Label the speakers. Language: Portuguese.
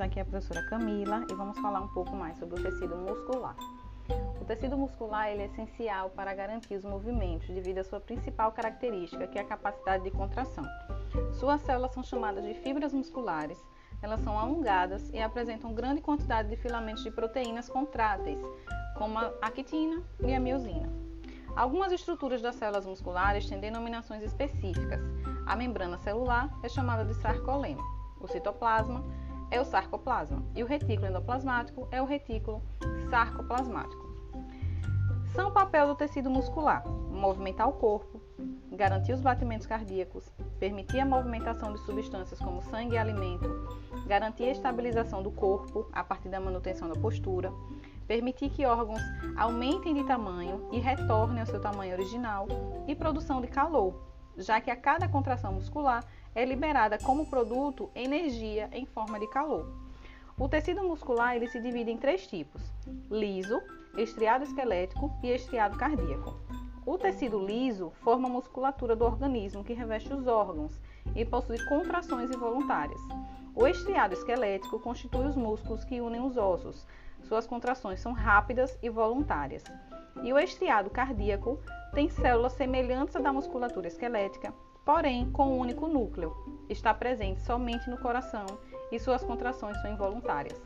Speaker 1: aqui é a professora Camila e vamos falar um pouco mais sobre o tecido muscular. O tecido muscular é essencial para garantir os movimentos devido à sua principal característica, que é a capacidade de contração. Suas células são chamadas de fibras musculares. Elas são alongadas e apresentam grande quantidade de filamentos de proteínas contráteis, como a actina e a miosina. Algumas estruturas das células musculares têm denominações específicas. A membrana celular é chamada de sarcolema. O citoplasma é o sarcoplasma e o retículo endoplasmático é o retículo sarcoplasmático. São o papel do tecido muscular: movimentar o corpo, garantir os batimentos cardíacos, permitir a movimentação de substâncias como sangue e alimento, garantir a estabilização do corpo a partir da manutenção da postura, permitir que órgãos aumentem de tamanho e retornem ao seu tamanho original e produção de calor, já que a cada contração muscular é liberada como produto energia em forma de calor. O tecido muscular ele se divide em três tipos: liso, estriado esquelético e estriado cardíaco. O tecido liso forma a musculatura do organismo que reveste os órgãos e possui contrações involuntárias. O estriado esquelético constitui os músculos que unem os ossos. Suas contrações são rápidas e voluntárias. E o estriado cardíaco tem células semelhantes à da musculatura esquelética, porém com um único núcleo. Está presente somente no coração e suas contrações são involuntárias.